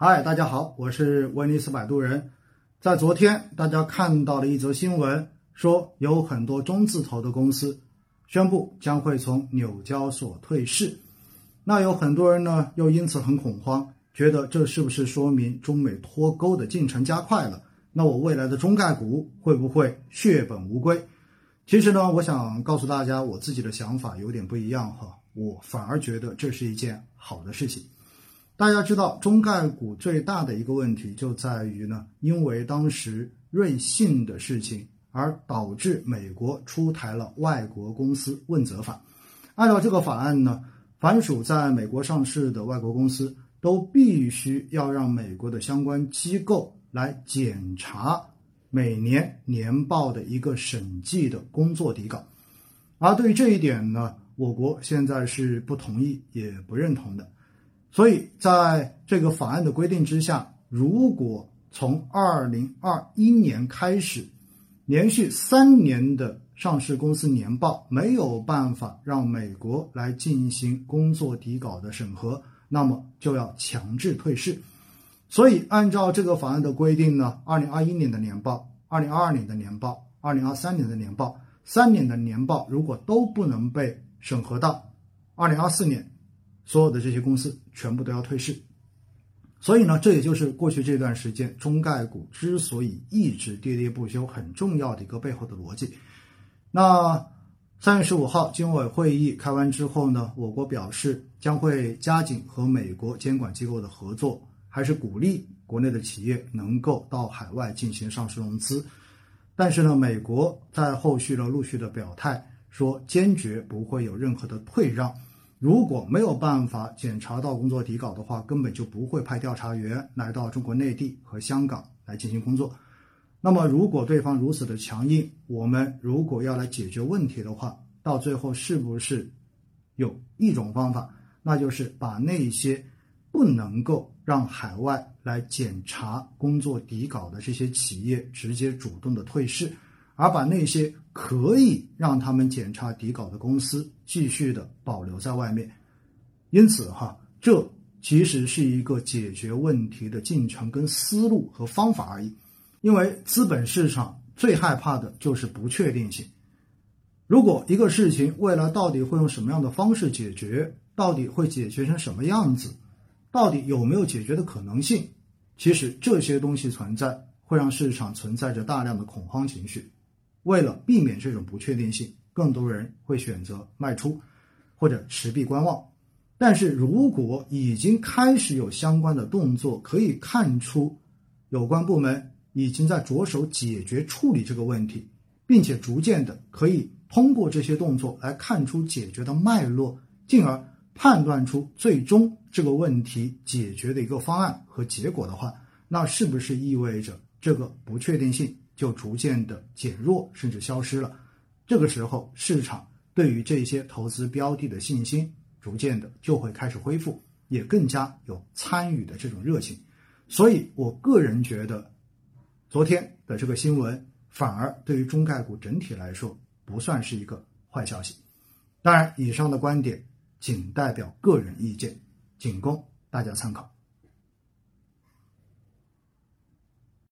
嗨，大家好，我是威尼斯摆渡人。在昨天，大家看到了一则新闻，说有很多中字头的公司宣布将会从纽交所退市。那有很多人呢，又因此很恐慌，觉得这是不是说明中美脱钩的进程加快了？那我未来的中概股会不会血本无归？其实呢，我想告诉大家，我自己的想法有点不一样哈，我反而觉得这是一件好的事情。大家知道，中概股最大的一个问题就在于呢，因为当时瑞信的事情，而导致美国出台了外国公司问责法。按照这个法案呢，凡属在美国上市的外国公司，都必须要让美国的相关机构来检查每年年报的一个审计的工作底稿。而对于这一点呢，我国现在是不同意也不认同的。所以，在这个法案的规定之下，如果从二零二一年开始，连续三年的上市公司年报没有办法让美国来进行工作底稿的审核，那么就要强制退市。所以，按照这个法案的规定呢，二零二一年的年报、二零二二年的年报、二零二三年的年报，三年的年报如果都不能被审核到二零二四年。所有的这些公司全部都要退市，所以呢，这也就是过去这段时间中概股之所以一直喋喋不休很重要的一个背后的逻辑。那三月十五号经委会议开完之后呢，我国表示将会加紧和美国监管机构的合作，还是鼓励国内的企业能够到海外进行上市融资。但是呢，美国在后续呢陆续的表态说，坚决不会有任何的退让。如果没有办法检查到工作底稿的话，根本就不会派调查员来到中国内地和香港来进行工作。那么，如果对方如此的强硬，我们如果要来解决问题的话，到最后是不是有一种方法，那就是把那些不能够让海外来检查工作底稿的这些企业直接主动的退市？而把那些可以让他们检查底稿的公司继续的保留在外面，因此哈，这其实是一个解决问题的进程、跟思路和方法而已。因为资本市场最害怕的就是不确定性。如果一个事情未来到底会用什么样的方式解决，到底会解决成什么样子，到底有没有解决的可能性，其实这些东西存在，会让市场存在着大量的恐慌情绪。为了避免这种不确定性，更多人会选择卖出或者持币观望。但是如果已经开始有相关的动作，可以看出有关部门已经在着手解决处理这个问题，并且逐渐的可以通过这些动作来看出解决的脉络，进而判断出最终这个问题解决的一个方案和结果的话，那是不是意味着这个不确定性？就逐渐的减弱，甚至消失了。这个时候，市场对于这些投资标的的信心逐渐的就会开始恢复，也更加有参与的这种热情。所以，我个人觉得，昨天的这个新闻反而对于中概股整体来说不算是一个坏消息。当然，以上的观点仅代表个人意见，仅供大家参考。